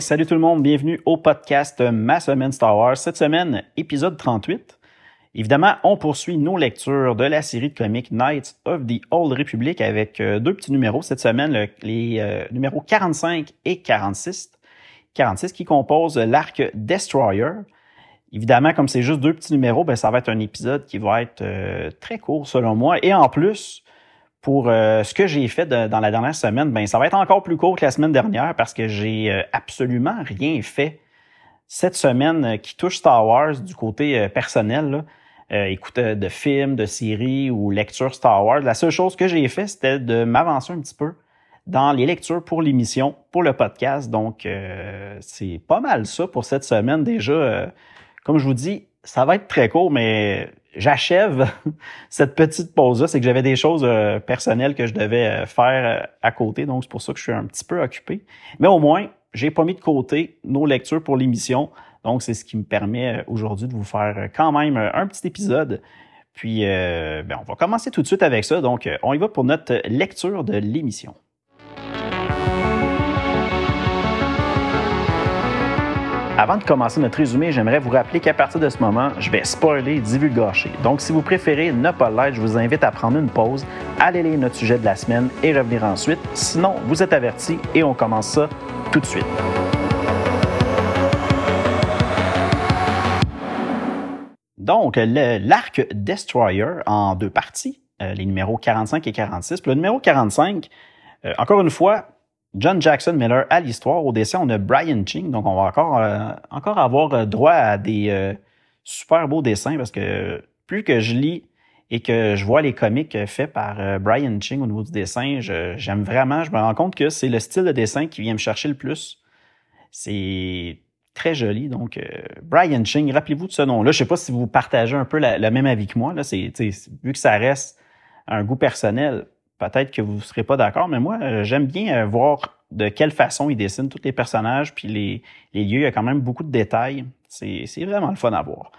Salut tout le monde, bienvenue au podcast Ma semaine Star Wars. Cette semaine, épisode 38. Évidemment, on poursuit nos lectures de la série de comics Knights of the Old Republic avec euh, deux petits numéros cette semaine, les euh, numéros 45 et 46. 46 qui composent l'arc Destroyer. Évidemment, comme c'est juste deux petits numéros, ben, ça va être un épisode qui va être euh, très court selon moi. Et en plus, pour euh, ce que j'ai fait dans la dernière semaine, ben ça va être encore plus court que la semaine dernière parce que j'ai euh, absolument rien fait cette semaine euh, qui touche Star Wars du côté personnel. Là. écoute de films, de séries ou lecture Star Wars. La seule chose que j'ai fait, c'était de m'avancer un petit peu dans les lectures pour l'émission, pour le podcast. Donc, c'est pas mal ça pour cette semaine déjà. comme je vous dis, ça va être très court, mais j'achève cette petite pause-là, c'est que j'avais des choses euh, personnelles que je devais euh, faire euh, à côté, donc c'est pour ça que je suis un petit peu occupé. Mais au moins, j'ai pas mis de côté nos lectures pour l'émission, donc c'est ce qui me permet aujourd'hui de vous faire quand même un petit épisode. Puis, ben, on va commencer tout de suite avec ça. Donc, on y va pour notre lecture de l'émission. Avant de commencer notre résumé, j'aimerais vous rappeler qu'à partir de ce moment, je vais spoiler et divulgacher. Donc, si vous préférez ne pas l'être, je vous invite à prendre une pause, aller lire notre sujet de la semaine et revenir ensuite. Sinon, vous êtes avertis et on commence ça tout de suite. Donc, l'arc Destroyer en deux parties, euh, les numéros 45 et 46. Puis le numéro 45, euh, encore une fois, John Jackson Miller à l'histoire. Au dessin, on a Brian Ching. Donc, on va encore, euh, avoir euh, droit à des euh, super beaux dessins parce que plus que je lis et que je vois les comics faits par Brian Ching au niveau du dessin, j'aime vraiment. Je me rends compte que c'est le style de dessin qui vient me chercher le plus. C'est très joli. Donc, Brian Ching, rappelez-vous de ce nom-là. Je sais pas si vous partagez un peu le même avis que moi. Là, c'est, vu que ça reste un goût personnel, peut-être que vous ne serez pas d'accord, mais moi, euh, j'aime bien euh, voir de quelle façon il dessine tous les personnages, puis les, lieux. Il y a quand même beaucoup de détails. C'est vraiment le fun à voir.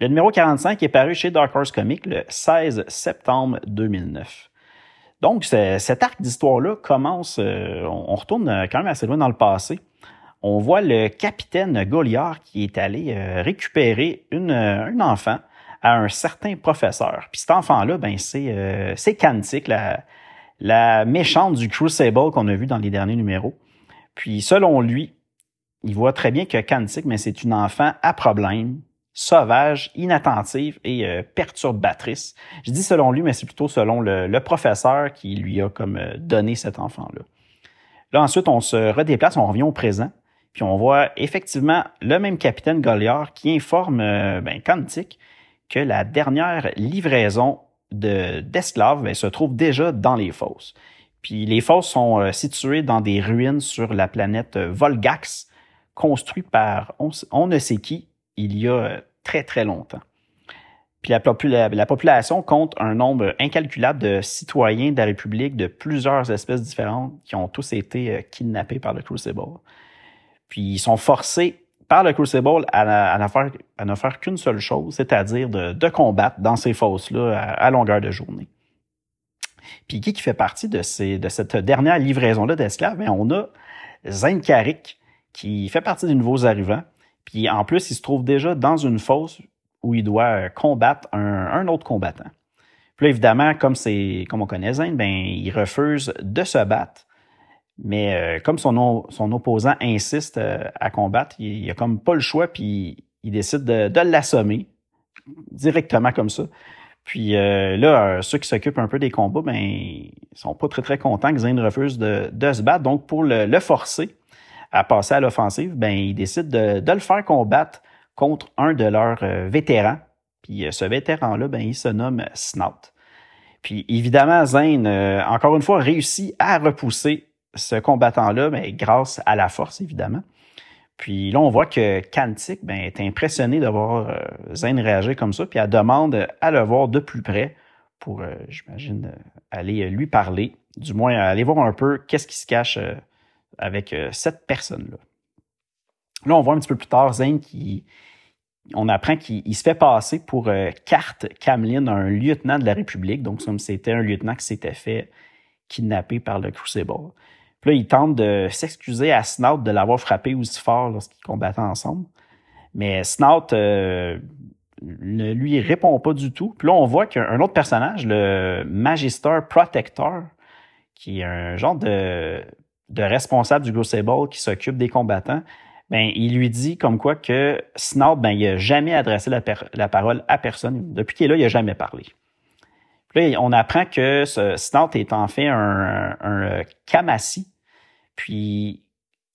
Le numéro 45 est paru chez Dark Horse Comics le 16 septembre 2009. Donc, cet arc d'histoire-là commence, euh, on retourne quand même assez loin dans le passé. On voit le capitaine Goliard qui est allé récupérer une, un enfant à un certain professeur. Puis cet enfant-là, ben c'est c'est la, la méchante du Crucible qu'on a vu dans les derniers numéros. Puis selon lui, il voit très bien que Kantik, mais c'est une enfant à problème, sauvage, inattentive et euh, perturbatrice. Je dis selon lui, mais c'est plutôt selon le, professeur qui lui a comme euh, donné cet enfant-là. Là, ensuite, on se redéplace, on revient au présent, puis on voit effectivement le même capitaine Goliard qui informe euh, ben, que la dernière livraison d'esclaves ben, se trouve déjà dans les fosses. Puis les fosses sont euh, situées dans des ruines sur la planète euh, Volgax, construite par on, ne sait qui il y a euh, très très longtemps. Puis la, la, population compte un nombre incalculable de citoyens de la République de plusieurs espèces différentes qui ont tous été kidnappés par le Crucible. Puis ils sont forcés par le Crucible à, ne faire, qu'une seule chose, c'est-à-dire de, combattre dans ces fosses-là à, longueur de journée. Puis qui fait partie de, cette dernière livraison-là d'esclaves? On a Zayn Karik, qui fait partie des nouveaux arrivants. Puis en plus, il se trouve déjà dans une fosse où il doit combattre un, autre combattant. Puis là, évidemment, comme comme on connaît Zayn, ben il refuse de se battre. Mais euh, comme son, son opposant insiste euh, à combattre, il, a comme pas le choix, puis il décide de, de l'assommer directement comme ça. Puis euh, là, ceux qui s'occupent un peu des combats, ben, ils sont pas très très contents que Zayn refuse de, de se battre. Donc pour le, le forcer à passer à l'offensive, ben, ils décident de, de, le faire combattre contre un de leurs vétérans. Puis ce vétéran-là, ben, il se nomme Snout. Puis évidemment, Zayn, encore une fois, réussit à repousser ce combattant-là, ben, grâce à la force, évidemment. Puis là, on voit que Kantik ben, est impressionné de voir euh, Zayn réagir comme ça, puis elle demande à le voir de plus près pour, euh, j'imagine, euh, aller lui parler, du moins aller voir un peu qu'est-ce qui se cache avec cette personne-là. Là, on voit un petit peu plus tard Zayn qui, on apprend qu'il se fait passer pour Carte Camlin, un lieutenant de la République, donc comme c'était un lieutenant qui s'était fait kidnapper par le Crucible. Puis là, il tente de s'excuser à Snout de l'avoir frappé aussi fort lorsqu'ils combattaient ensemble. Mais Snout euh, ne lui répond pas du tout. Puis là, on voit qu'un autre personnage, le Magister Protector, qui est un genre de, responsable du Crucible qui s'occupe des combattants, ben, il lui dit comme quoi que Snout, ben, n'a jamais adressé la, parole à personne. Depuis qu'il est là, il n'a jamais parlé on apprend que ce Snout est en fait un, un, Kamasi. Puis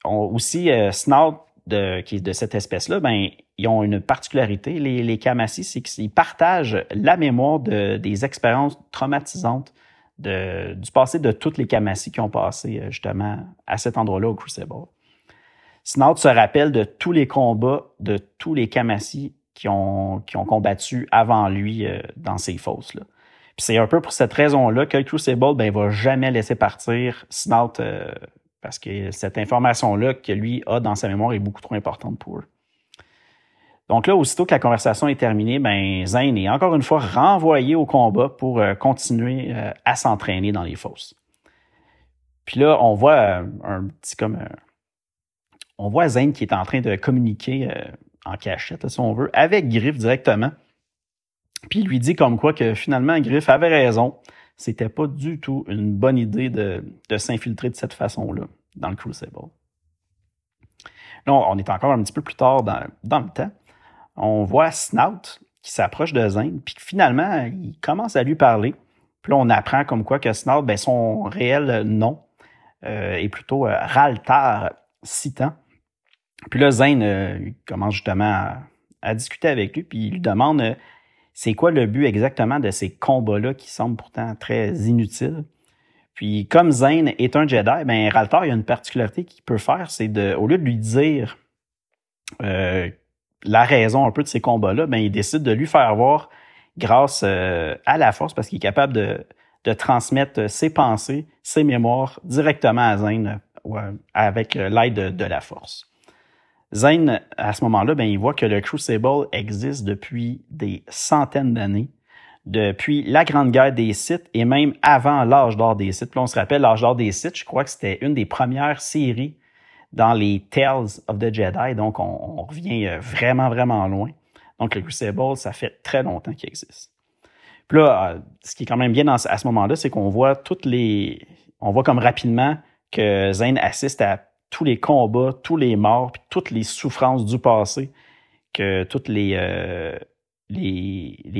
aussi, euh, Snout de, qui est de cette espèce-là, ben, ils ont une particularité, les, les Kamasi, c'est qu'ils partagent la mémoire de, des expériences traumatisantes de, du passé de toutes les Kamasi qui ont passé euh, justement à cet endroit-là au Crucible. Snout se rappelle de tous les combats de tous les Kamasi qui ont, qui ont combattu avant lui dans ces fosses-là c'est un peu pour cette raison-là que le Crucible ben, va jamais laisser partir Snout euh, parce que cette information-là que lui a dans sa mémoire est beaucoup trop importante pour eux. Donc là, aussitôt que la conversation est terminée, ben Zane est encore une fois renvoyé au combat pour euh, continuer euh, à s'entraîner dans les fosses. Puis là, on voit un petit comme on voit Zane qui est en train de communiquer en cachette, si on veut, avec Griff directement. Puis il lui dit comme quoi que finalement Griff avait raison. C'était pas du tout une bonne idée de, s'infiltrer de cette façon-là dans le Crucible. Là, on est encore un petit peu plus tard dans, le temps. On voit Snout qui s'approche de Zane, puis finalement, il commence à lui parler. Puis là, on apprend comme quoi que Snout, ben, son réel nom euh, est plutôt euh, Raltar Citan. Puis là, Zane euh, commence justement à, discuter avec lui, puis il lui demande c'est quoi le but exactement de ces combats-là qui semblent pourtant très inutiles? Puis comme Zane est un Jedi, ben Raltar, il a une particularité qu'il peut faire, c'est de, au lieu de lui dire euh, la raison un peu de ces combats-là, ben il décide de lui faire voir grâce euh, à la force, parce qu'il est capable de, de, transmettre ses pensées, ses mémoires directement à Zane avec l'aide de la force. Zane, à ce moment-là, ben, il voit que le Crucible existe depuis des centaines d'années, depuis la Grande Guerre des Sith et même avant l'âge d'or des Sith. Puis on se rappelle, l'âge d'or des Sith, je crois que c'était une des premières séries dans les Tales of the Jedi, donc on, revient euh, vraiment, vraiment loin. Donc le Crucible, ça fait très longtemps qu'il existe. Puis là, euh, ce qui est quand même bien à ce moment-là, c'est qu'on voit toutes les... On voit comme rapidement que Zane assiste à tous les combats, tous les morts, puis toutes les souffrances du passé que toutes les, euh,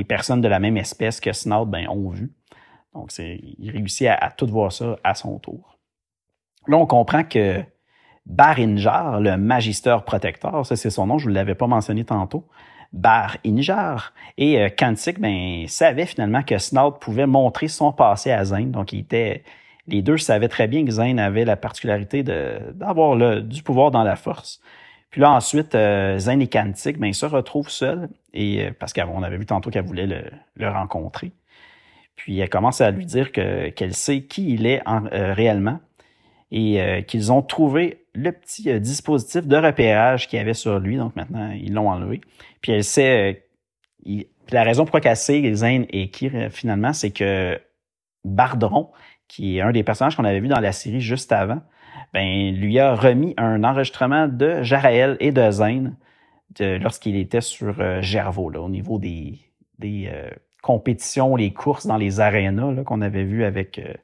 personnes de la même espèce que Snout ben, ont vu. Donc, il réussit à, tout voir ça à son tour. Là, on comprend que Bar-Injar, le Magister Protecteur, ça c'est son nom, je ne vous l'avais pas mentionné tantôt, Bar-Injar, et euh, Kantik ben, savait finalement que Snout pouvait montrer son passé à Zane, donc il était les deux savaient très bien que Zane avait la particularité d'avoir du pouvoir dans la force. Puis là, ensuite, euh, Zane et Kantik, ben, ils se retrouvent seuls, et, euh, parce qu'on avait vu tantôt qu'elle voulait le, rencontrer. Puis elle commence à lui dire que, qu'elle sait qui il est euh, réellement et qu'ils ont trouvé le petit dispositif de repérage qu'il avait sur lui. Donc maintenant, ils l'ont enlevé. Puis elle sait... la raison pourquoi elle sait Zane et qui finalement, c'est que Bardron, qui est un des personnages qu'on avait vu dans la série juste avant, ben, lui a remis un enregistrement de Jaraël et de Zane lorsqu'il était sur euh, Gervaux, au niveau des, des euh, compétitions, les courses dans les arénas qu'on avait vu avec euh,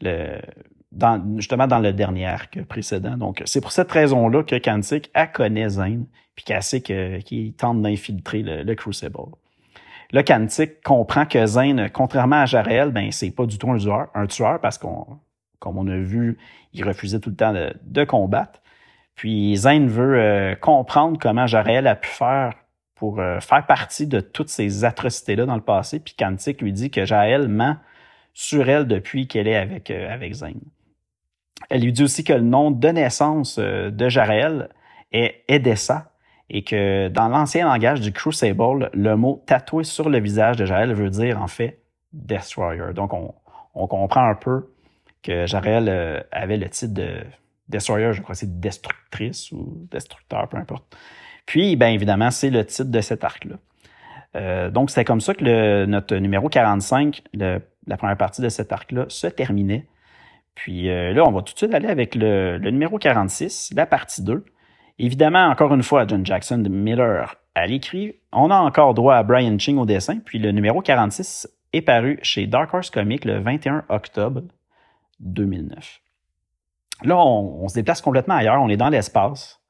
le dans, justement dans le dernier arc précédent. Donc, c'est pour cette raison-là que Kantik a connaît Zane, puis qu'elle sait qu'il tente d'infiltrer le Crucible. Là, Kantik comprend que Zane, contrairement à Jarel, ben c'est pas du tout un tueur, un tueur parce qu'on, comme on a vu, il refusait tout le temps de, combattre. Puis Zane veut euh, comprendre comment Jarel a pu faire pour euh, faire partie de toutes ces atrocités-là dans le passé. Puis Kantik lui dit que Jaël ment sur elle depuis qu'elle est avec, euh, avec Zane. Elle lui dit aussi que le nom de naissance de Jarel est Edessa et que dans l'ancien langage du Crucible, le mot tatoué sur le visage de Jarel veut dire en fait Destroyer. Donc on, on comprend un peu que Jarel avait le titre de Destroyer, je crois que c'est Destructrice ou Destructeur, peu importe. Puis, bien évidemment, c'est le titre de cet arc-là. Euh, donc, c'est comme ça que notre numéro 45, le, la première partie de cet arc-là, se terminait. Puis euh, là, on va tout de suite aller avec le, le, numéro 46, la partie 2. Évidemment, encore une fois, John Jackson de Miller à l'écrit. On a encore droit à Brian Ching au dessin. Puis le numéro 46 est paru chez Dark Horse Comics le 21 octobre 2009. Là, on, se déplace complètement ailleurs, on est dans l'espace.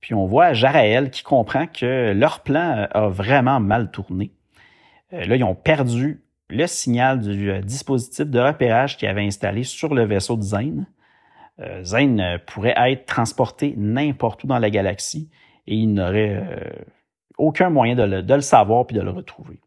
Puis on voit Jaraël qui comprend que leur plan a vraiment mal tourné. Euh, là, ils ont perdu le signal du euh, dispositif de repérage qu'ils avaient installé sur le vaisseau de Zane. Euh, Zane pourrait être transporté n'importe où dans la galaxie et il n'aurait aucun moyen de le, savoir puis de le retrouver.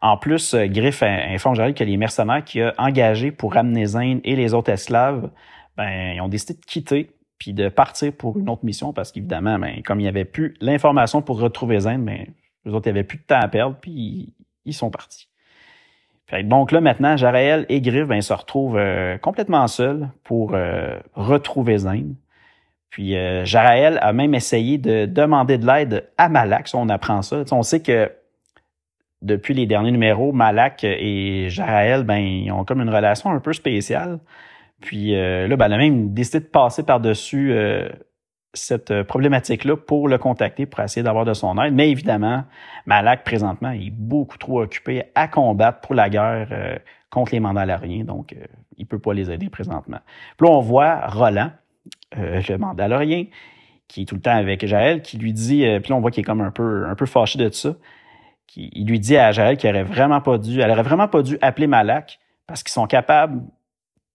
En plus, Griff informe Jaraël que les mercenaires qu'il a engagés pour ramener Zane et les autres esclaves ben, ils ont décidé de quitter puis de partir pour une autre mission parce qu'évidemment, ben, comme il n'y avait plus l'information pour retrouver Zane, ben, eux autres, avait plus de temps à perdre, puis ils sont partis. Donc là, maintenant, Jaraël et Griff ben, se retrouvent euh, complètement seuls pour euh, retrouver Zane. Puis euh, a même essayé de demander de l'aide à Malak, on apprend ça. on sait que depuis les derniers numéros, Malak et Jaraël, ben, ils ont comme une relation un peu spéciale. Puis euh, là, ben, elle a même décidé de passer par-dessus euh, cette euh, problématique-là pour le contacter, pour essayer d'avoir de son aide. Mais évidemment, Malak, présentement, est beaucoup trop occupé à combattre pour la guerre contre les Mandaloriens, donc il peut pas les aider présentement. Puis là, on voit Roland, le Mandalorien, qui est tout le temps avec Jaël, qui lui dit, puis là, on voit qu'il est comme un peu, un peu fâché de ça, qui, lui dit à Jaël qu'il aurait vraiment pas dû, elle aurait vraiment pas dû appeler Malak parce qu'ils sont capables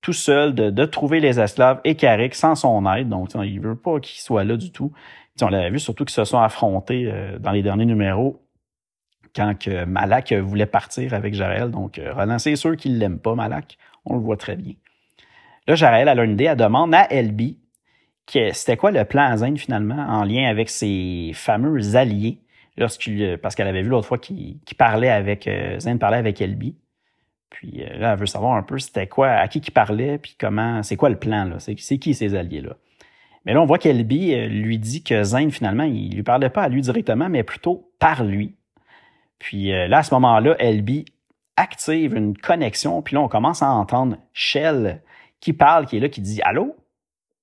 tout seul de, trouver les esclaves et Carrick sans son aide. Donc, il veut pas qu'il soit là du tout. on l'avait vu surtout qu'ils se sont affrontés euh, dans les derniers numéros quand que Malak voulait partir avec Jarel. Donc, euh, Roland, c'est sûr qu'il l'aime pas, Malak. On le voit très bien. Là, Jarel, a une idée. Elle demande à Elby c'était quoi le plan à Zane, finalement, en lien avec ses fameux alliés, parce qu'elle avait vu l'autre fois qu'il parlait avec, euh, Zane parlait avec Elby. Puis euh, là, elle veut savoir un peu c'était quoi, à qui qui parlait, puis comment, c'est quoi le plan, là? C'est, qui ces alliés-là? Mais là, on voit qu'Elby euh, lui dit que Zane, finalement, il lui parlait pas à lui directement, mais plutôt par lui. Puis euh, là, à ce moment-là, Elby active une connexion, puis là, on commence à entendre Shell qui parle, qui est là, qui dit Allô?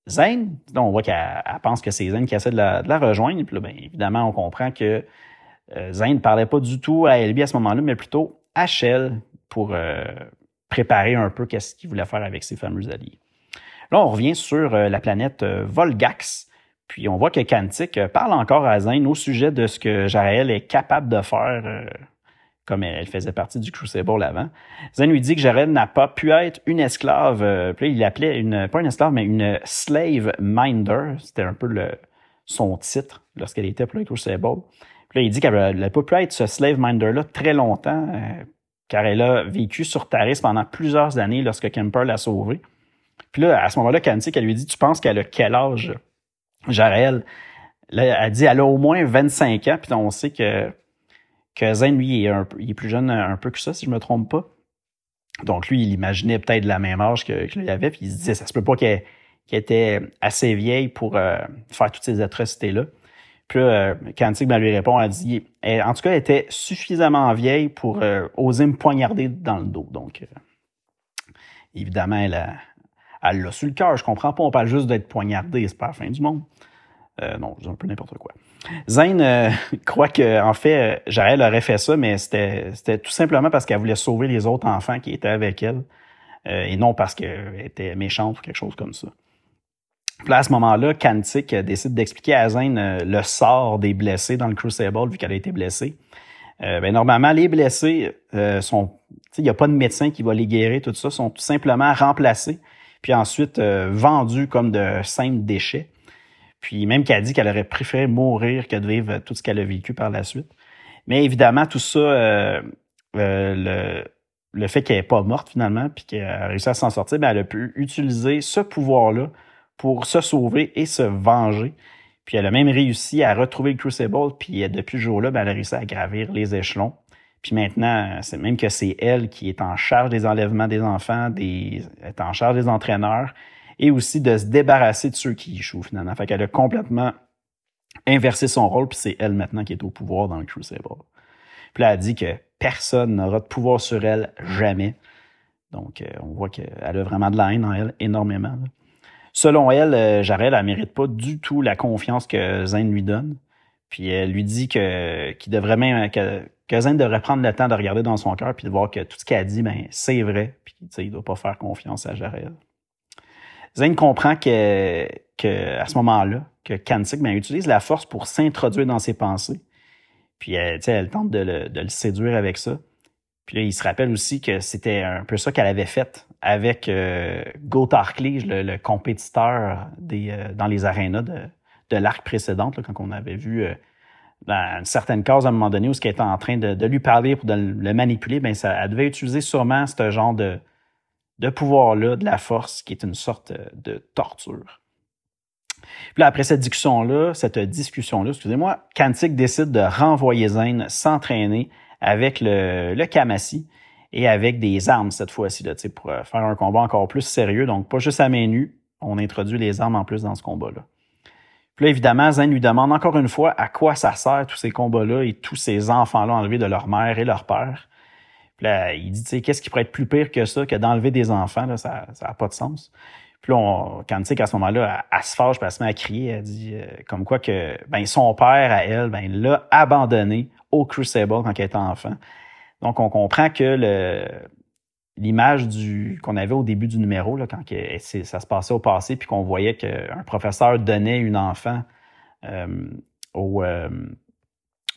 Zane? Donc, on voit qu'elle pense que c'est Zane qui essaie de la, rejoindre. Puis là, bien, évidemment, on comprend que Zane ne parlait pas du tout à Elby à ce moment-là, mais plutôt à Shell, pour euh, préparer un peu qu'est-ce qu'il voulait faire avec ses fameux alliés. Là, on revient sur euh, la planète euh, Volgax, puis on voit que Kantik parle encore à Zane au sujet de ce que Jarael est capable de faire, comme elle faisait partie du Crucible avant. Zane lui dit que Jarael n'a pas pu être une esclave, puis il l'appelait une, pas une esclave, mais une slave minder. C'était un peu son titre lorsqu'elle était pour le Crucible. Puis là, il dit qu'elle n'a pas pu être ce slave minder-là très longtemps, car elle a vécu sur Taris pendant plusieurs années lorsque Kemper l'a sauvée. Puis là, à ce moment-là, Kantik, elle lui dit, tu penses qu'elle a quel âge? Jarel, là, elle dit, elle a au moins 25 ans, puis on sait que, que Zane, lui, est, un, il est plus jeune un peu que ça, si je me trompe pas. Donc lui, il imaginait peut-être la même âge que, que avait, puis il se disait, ça se peut pas qu'elle était assez vieille pour euh, faire toutes ces atrocités-là. Puis là, Kantik ben, lui répond, elle dit, en tout cas, elle était suffisamment vieille pour euh, oser me poignarder dans le dos. Donc, euh, évidemment, elle a, elle l'a sur le cœur. Je comprends pas, on parle juste d'être poignardé, c'est pas la fin du monde. Euh, non, je dis un peu n'importe quoi. Zane euh, croit que, en fait, Jaël aurait fait ça, mais c'était, c'était tout simplement parce qu'elle voulait sauver les autres enfants qui étaient avec elle, et non parce qu'elle était méchante ou quelque chose comme ça. Puis à ce moment-là, Kantik décide d'expliquer à Zane euh, le sort des blessés dans le Crucible, vu qu'elle a été blessée. Euh, ben, normalement, les blessés euh, sont... Il n'y a pas de médecin qui va les guérir, tout ça, sont tout simplement remplacés, puis ensuite vendus comme de simples déchets. Puis même qu'elle dit qu'elle aurait préféré mourir que de vivre tout ce qu'elle a vécu par la suite. Mais évidemment, tout ça, le, le fait qu'elle n'est pas morte finalement, puis qu'elle a réussi à s'en sortir, ben, elle a pu utiliser ce pouvoir-là pour se sauver et se venger. Puis elle a même réussi à retrouver le Crucible, puis depuis ce jour-là, ben, elle a réussi à gravir les échelons. Puis maintenant, c'est même que c'est elle qui est en charge des enlèvements des enfants, des, est en charge des entraîneurs, et aussi de se débarrasser de ceux qui échouent finalement. Fait qu'elle a complètement inversé son rôle, puis c'est elle maintenant qui est au pouvoir dans le Crucible. Puis là, elle dit que personne n'aura de pouvoir sur elle jamais. Donc, euh, on voit qu'elle a vraiment de la haine en elle, énormément. Selon elle, euh, Jarel, elle mérite pas du tout la confiance que Zane lui donne. Puis elle lui dit que qu'il devrait même que, que Zane devrait prendre le temps de regarder dans son cœur puis de voir que tout ce qu'elle dit, ben c'est vrai. Puis il doit pas faire confiance à Jarel. Zane comprend que, à ce moment-là, que Kantik ben, utilise la force pour s'introduire dans ses pensées. Puis elle, elle tente de le, de le séduire avec ça. Puis là, il se rappelle aussi que c'était un peu ça qu'elle avait fait avec euh, le, compétiteur des, euh, dans les arénas de, de l'arc précédente, quand on avait vu euh, dans une certaine case à un moment donné où ce qu'elle était en train de, de, lui parler pour de le manipuler, ben ça, elle devait utiliser sûrement ce genre de, de pouvoir-là, de la force, qui est une sorte de torture. Puis là, après cette discussion-là, cette discussion-là, excusez-moi, Kantik décide de renvoyer Zane s'entraîner avec le, le Kamasi et avec des armes cette fois-ci, pour euh, faire un combat encore plus sérieux. Donc, pas juste à main nue, on introduit les armes en plus dans ce combat-là. Puis là, évidemment, Zen lui demande encore une fois à quoi ça sert tous ces combats-là et tous ces enfants-là enlevés de leur mère et leur père. Puis là, il dit, tu sais, qu'est-ce qui pourrait être plus pire que ça, que d'enlever des enfants, là, ça n'a pas de sens. Puis là, on, quand tu sais qu'à ce moment-là, elle, se fâche, puis elle se met à crier, elle dit euh, comme quoi que ben son père à elle, ben l'a abandonné au Crucible quand elle était enfant. Donc, on comprend que l'image du qu'on avait au début du numéro, là, quand ça se passait au passé, puis qu'on voyait qu'un professeur donnait une enfant euh, au, euh,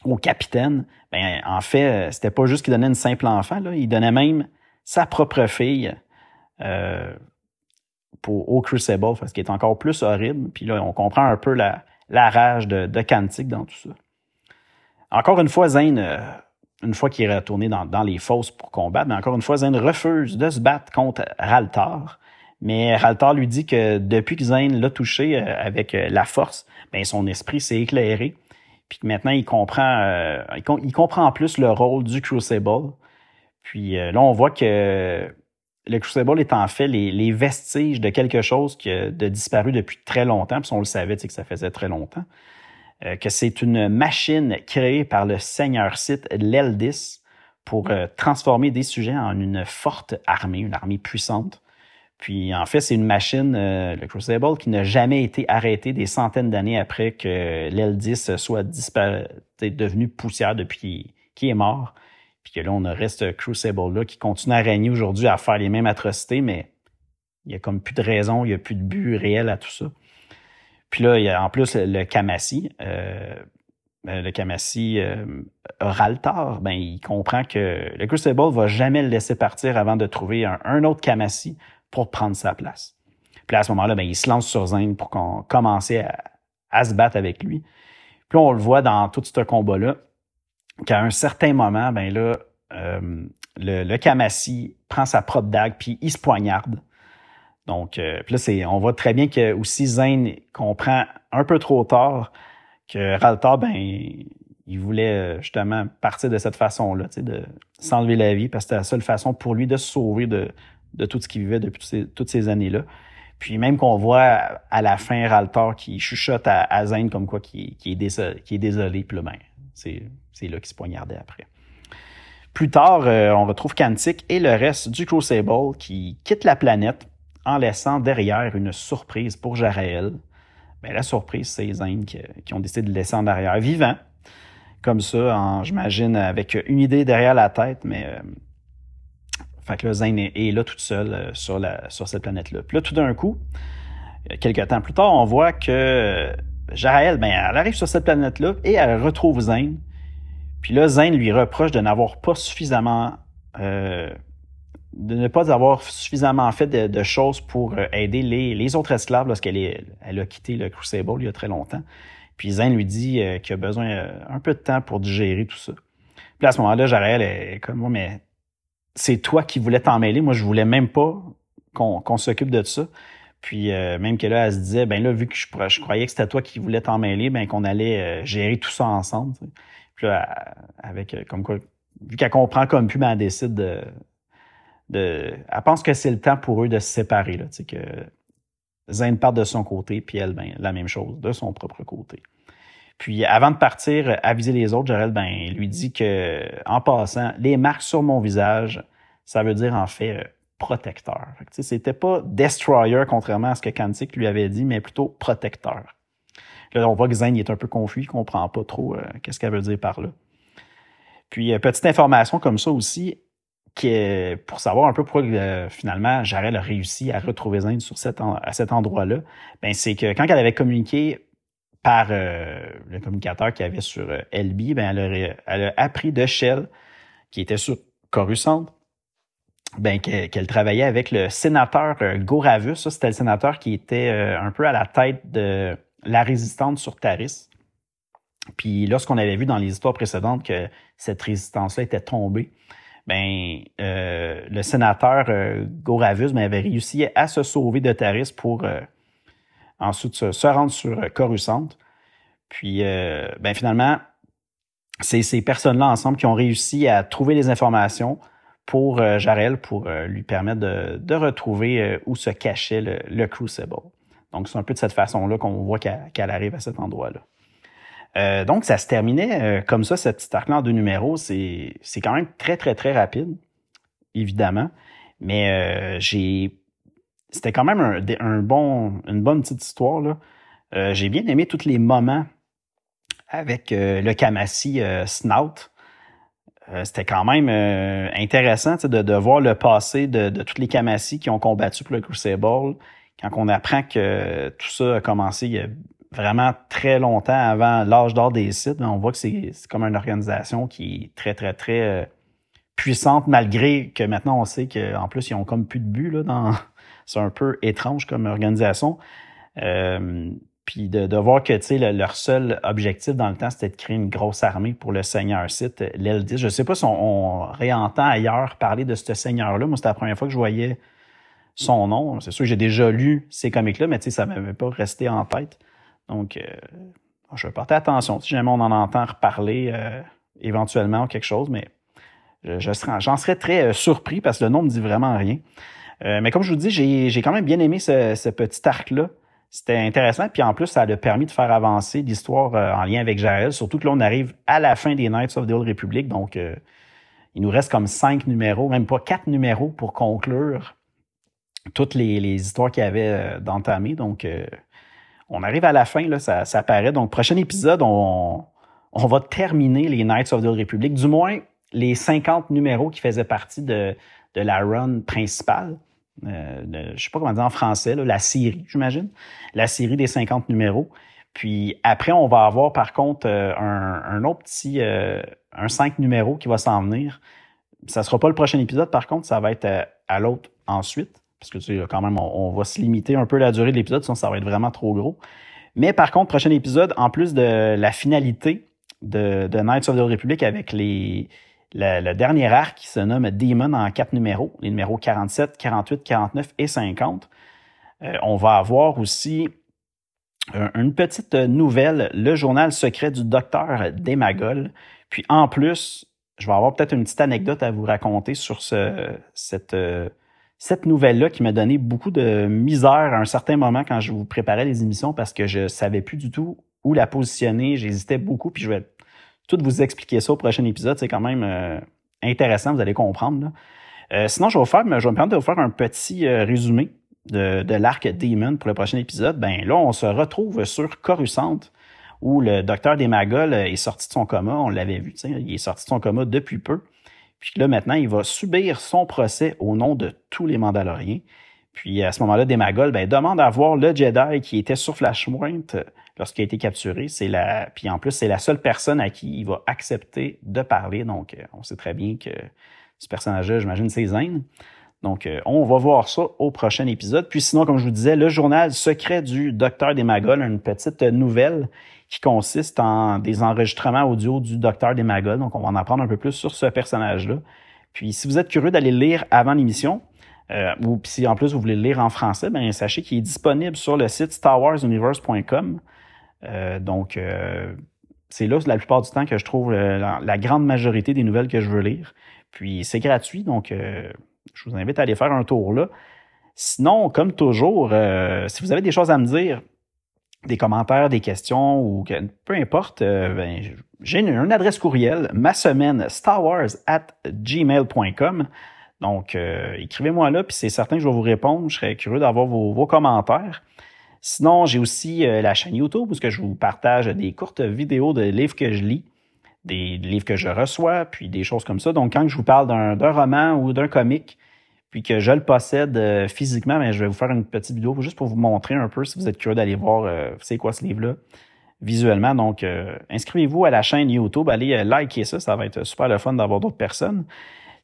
au capitaine, ben en fait, c'était pas juste qu'il donnait une simple enfant, là, il donnait même sa propre fille euh, pour, au Crucible, parce qu'il est encore plus horrible. Puis là, on comprend un peu la, la rage de, de Kantik dans tout ça. Encore une fois, Zane une fois qu'il est retourné dans, les fosses pour combattre, mais encore une fois, Zane refuse de se battre contre Raltar. Mais Raltar lui dit que depuis que Zane l'a touché euh, avec euh, la force, ben son esprit s'est éclairé. Puis que maintenant, il comprend, euh, il, comprend plus le rôle du Crucible. Puis là, on voit que le Crucible est en fait les, vestiges de quelque chose qui a disparu depuis très longtemps. Puis on le savait, que ça faisait très longtemps. Euh, que c'est une machine créée par le seigneur Sith l'Eldis pour euh, transformer des sujets en une forte armée, une armée puissante. Puis en fait, c'est une machine, euh, le Crucible, qui n'a jamais été arrêtée des centaines d'années après que l'Eldis soit devenu poussière depuis qu'il est mort. Puis que là, on aurait ce Crucible-là qui continue à régner aujourd'hui, à faire les mêmes atrocités, mais il n'y a comme plus de raison, il n'y a plus de but réel à tout ça. Puis là, il y a en plus le Kamasi. Euh, ben, le Kamasi euh, Raltar, ben, il comprend que le Crucible va jamais le laisser partir avant de trouver un, autre Kamasi pour prendre sa place. Puis à ce moment-là, ben, il se lance sur Zane pour qu'on commence à, se battre avec lui. Puis on le voit dans tout ce combat-là, qu'à un certain moment, ben là, euh, le, le Kamasi prend sa propre dague puis il se poignarde. Donc, euh, là, c'est, on voit très bien que aussi Zane comprend un peu trop tard que Raltar, ben, il voulait euh, justement partir de cette façon-là, de s'enlever la vie, parce que c'était la seule façon pour lui de se sauver de, de tout ce qu'il vivait depuis toutes ces, années-là. Puis même qu'on voit à la fin Raltar qui chuchote à, Zane comme quoi qui, est désolé, qui puis ben, c'est, c'est là qu'il se poignardait après. Plus tard, euh, on retrouve Kantik et le reste du Crucible qui quittent la planète en laissant derrière une surprise pour Jaraël. Ben, la surprise, c'est les Indes qui, ont décidé de le laisser en arrière vivant. Comme ça, j'imagine, avec une idée derrière la tête, mais euh, fait que Zane est, là toute seule euh, sur, la, sur cette planète-là. Puis là, tout d'un coup, euh, quelques temps plus tard, on voit que Jaraël, ben, elle arrive sur cette planète-là et elle retrouve Zane. Puis là, Zane lui reproche de n'avoir pas suffisamment de ne pas avoir suffisamment fait de, choses pour euh, aider les, autres esclaves lorsqu'elle elle a quitté le Crucible il y a très longtemps. Puis Zane lui dit euh, qu'il a besoin euh, un peu de temps pour digérer tout ça. Puis à ce moment-là, Jarel est comme moi, mais c'est toi qui voulais t'en mêler. Moi, je voulais même pas qu'on s'occupe de ça. Puis même que là, elle se disait, ben là, vu que je, je croyais que c'était toi qui voulais t'en mêler, ben qu'on allait gérer tout ça ensemble. Puis là, avec comme quoi, vu qu'elle comprend comme plus, ben elle décide de, de. Elle pense que c'est le temps pour eux de se séparer. Là, que Zane part de son côté, puis elle, ben, la même chose, de son propre côté. Puis avant de partir, aviser les autres, Jarel ben, lui dit que, en passant, les marques sur mon visage, ça veut dire en fait protecteur. C'était pas destroyer, contrairement à ce que Kantik lui avait dit, mais plutôt protecteur. Là, on voit que Zane est un peu confus, il comprend pas trop euh, qu'est-ce qu'elle veut dire par là. Puis, euh, petite information comme ça aussi, qui pour savoir un peu pourquoi euh, finalement Jarel a réussi à retrouver Zane sur cet à cet endroit-là, ben c'est que quand elle avait communiqué par le communicateur qu'il y avait sur LB, ben elle, a appris de Shell, qui était sur Coruscant, ben, qu'elle travaillait avec le sénateur euh, Goravus. Ça, c'était le sénateur qui était euh, un peu à la tête de la résistance sur Taris. Puis lorsqu'on avait vu dans les histoires précédentes que cette résistance-là était tombée, ben euh, le sénateur Goravus ben, avait réussi à se sauver de Taris pour ensuite se, rendre sur Coruscant. Puis ben finalement, c'est ces personnes-là ensemble qui ont réussi à trouver les informations, pour euh, Jarel pour euh, lui permettre de, retrouver euh, où se cachait le, Crucible. Donc, c'est un peu de cette façon-là qu'on voit qu'elle arrive à cet endroit-là. Donc, ça se terminait comme ça, cette petite arc-là en deux numéros. C'est quand même très, très, très rapide, évidemment. Mais j'ai c'était quand même un, bon, une bonne petite histoire. Là. j'ai bien aimé tous les moments avec le Kamasi Snout. Euh, c'était quand même euh, intéressant de, de, voir le passé de, de toutes les Kamassi qui ont combattu pour le Crucible. Quand on apprend que tout ça a commencé il y a vraiment très longtemps avant l'âge d'or des sites, on voit que c'est comme une organisation qui est très, très, très euh, puissante, malgré que maintenant on sait qu'en plus, ils ont comme plus de but. Là, dans... C'est un peu étrange comme organisation. Euh, puis de, de, voir que le, leur seul objectif dans le temps, c'était de créer une grosse armée pour le seigneur site, l'aile 10. Je sais pas si on, réentend ailleurs parler de ce seigneur-là. Moi, c'était la première fois que je voyais son nom. C'est sûr que j'ai déjà lu ces comics-là, mais ça ne m'avait pas resté en tête. Donc, euh, je vais porter attention. Si jamais on en entend reparler euh, éventuellement quelque chose, mais je, j'en serais très euh, surpris parce que le nom me dit vraiment rien. mais comme je vous dis, j'ai, quand même bien aimé ce, petit arc-là. C'était intéressant, puis en plus, ça a permis de faire avancer l'histoire en lien avec Jaël, surtout que là, on arrive à la fin des Knights of the Old Republic, donc il nous reste comme cinq numéros, même pas quatre numéros pour conclure toutes les, histoires qu'il y avait d'entamées. Donc, on arrive à la fin, là, ça, ça paraît. Donc, prochain épisode, on, va terminer les Knights of the Republic, du moins les 50 numéros qui faisaient partie de, la run principale euh, je sais pas comment dire en français, la série, j'imagine. La série des 50 numéros. Puis après, on va avoir par contre euh, un, autre petit, euh, un 5 numéros qui va s'en venir. Ça sera pas le prochain épisode, par contre, ça va être à, l'autre ensuite. Parce que tu sais, quand même, on, va se limiter un peu la durée de l'épisode, sinon ça va être vraiment trop gros. Mais par contre, prochain épisode, en plus de la finalité de, de Knights of the Republic avec les, le, dernier arc qui se nomme Demon en quatre numéros, les numéros 47, 48, 49 et 50. Euh, on va avoir aussi une petite nouvelle, le journal secret du docteur Demagol. Puis en plus, je vais avoir peut-être une petite anecdote à vous raconter sur ce, cette, cette nouvelle-là qui m'a donné beaucoup de misère à un certain moment quand je vous préparais les émissions parce que je savais plus du tout où la positionner. J'hésitais beaucoup, puis je vais tout vous expliquer ça au prochain épisode. C'est quand même euh, intéressant, vous allez comprendre. Euh, sinon, je vais, vous faire, je vais me permettre de vous faire un petit euh, résumé de, de l'arc Demon pour le prochain épisode. Ben là, on se retrouve sur Coruscant, où le docteur des Magols est sorti de son coma. On l'avait vu, il est sorti de son coma depuis peu. Puis là, maintenant, il va subir son procès au nom de tous les Mandaloriens. Puis à ce moment-là, Demagol ben, demande à voir le Jedi qui était sur Flashpoint lorsqu'il a été capturé. C'est la, puis en plus, c'est la seule personne à qui il va accepter de parler. Donc, euh, on sait très bien que ce personnage-là, j'imagine, c'est Zane. Donc, euh, on va voir ça au prochain épisode. Puis sinon, comme je vous disais, le journal secret du docteur des Magols, une petite nouvelle qui consiste en des enregistrements audio du docteur des Magols. Donc, on va en apprendre un peu plus sur ce personnage-là. Puis si vous êtes curieux d'aller le lire avant l'émission, euh, ou si en plus vous voulez le lire en français, ben sachez qu'il est disponible sur le site starwarsuniverse.com. Euh, donc euh, c'est là la plupart du temps que je trouve la, grande majorité des nouvelles que je veux lire. Puis c'est gratuit, donc je vous invite à aller faire un tour là. Sinon, comme toujours, si vous avez des choses à me dire, des commentaires, des questions ou peu importe, ben, j'ai une, adresse courriel, ma semaine starwars at gmail.com. Donc, euh, écrivez-moi là, puis c'est certain que je vais vous répondre. Je serais curieux d'avoir vos, commentaires. Sinon, j'ai aussi euh, la chaîne YouTube où je vous partage des courtes vidéos de livres que je lis, des livres que je reçois, puis des choses comme ça. Donc, quand je vous parle d'un roman ou d'un comic, puis que je le possède euh, physiquement, mais je vais vous faire une petite vidéo juste pour vous montrer un peu si vous êtes curieux d'aller voir c'est quoi ce livre-là visuellement. Donc, inscrivez-vous à la chaîne YouTube, allez liker ça, ça va être super le fun d'avoir d'autres personnes.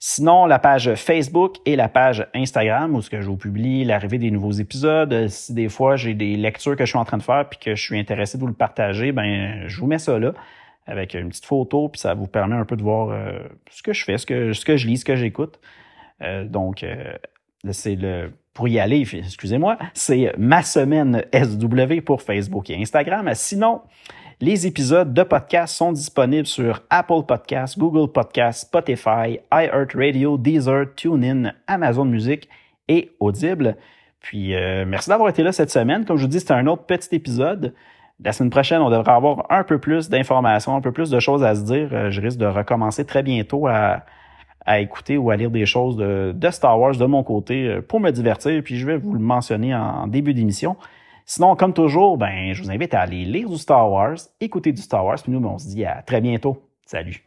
Sinon, la page Facebook et la page Instagram où ce que je vous publie l'arrivée des nouveaux épisodes. Si des fois j'ai des lectures que je suis en train de faire puis que je suis intéressé de vous le partager, ben je vous mets ça là avec une petite photo puis ça vous permet un peu de voir euh, ce que je fais, ce que ce que je lis, ce que j'écoute. Euh, donc euh, c'est le pour y aller, excusez-moi, c'est ma semaine SW pour Facebook et Instagram. Sinon, les épisodes de podcast sont disponibles sur Apple Podcasts, Google Podcasts, Spotify, iHeartRadio, Deezer, TuneIn, Amazon Music et Audible. Puis euh, merci d'avoir été là cette semaine. Comme je vous dis, c'était un autre petit épisode. La semaine prochaine, on devrait avoir un peu plus d'informations, un peu plus de choses à se dire. Je risque de recommencer très bientôt à, écouter ou à lire des choses de, Star Wars de mon côté euh, pour me divertir. Puis je vais vous le mentionner en début d'émission. Sinon, comme toujours, ben, je vous invite à aller lire du Star Wars, écouter du Star Wars, puis nous, ben, on se dit à très bientôt. Salut!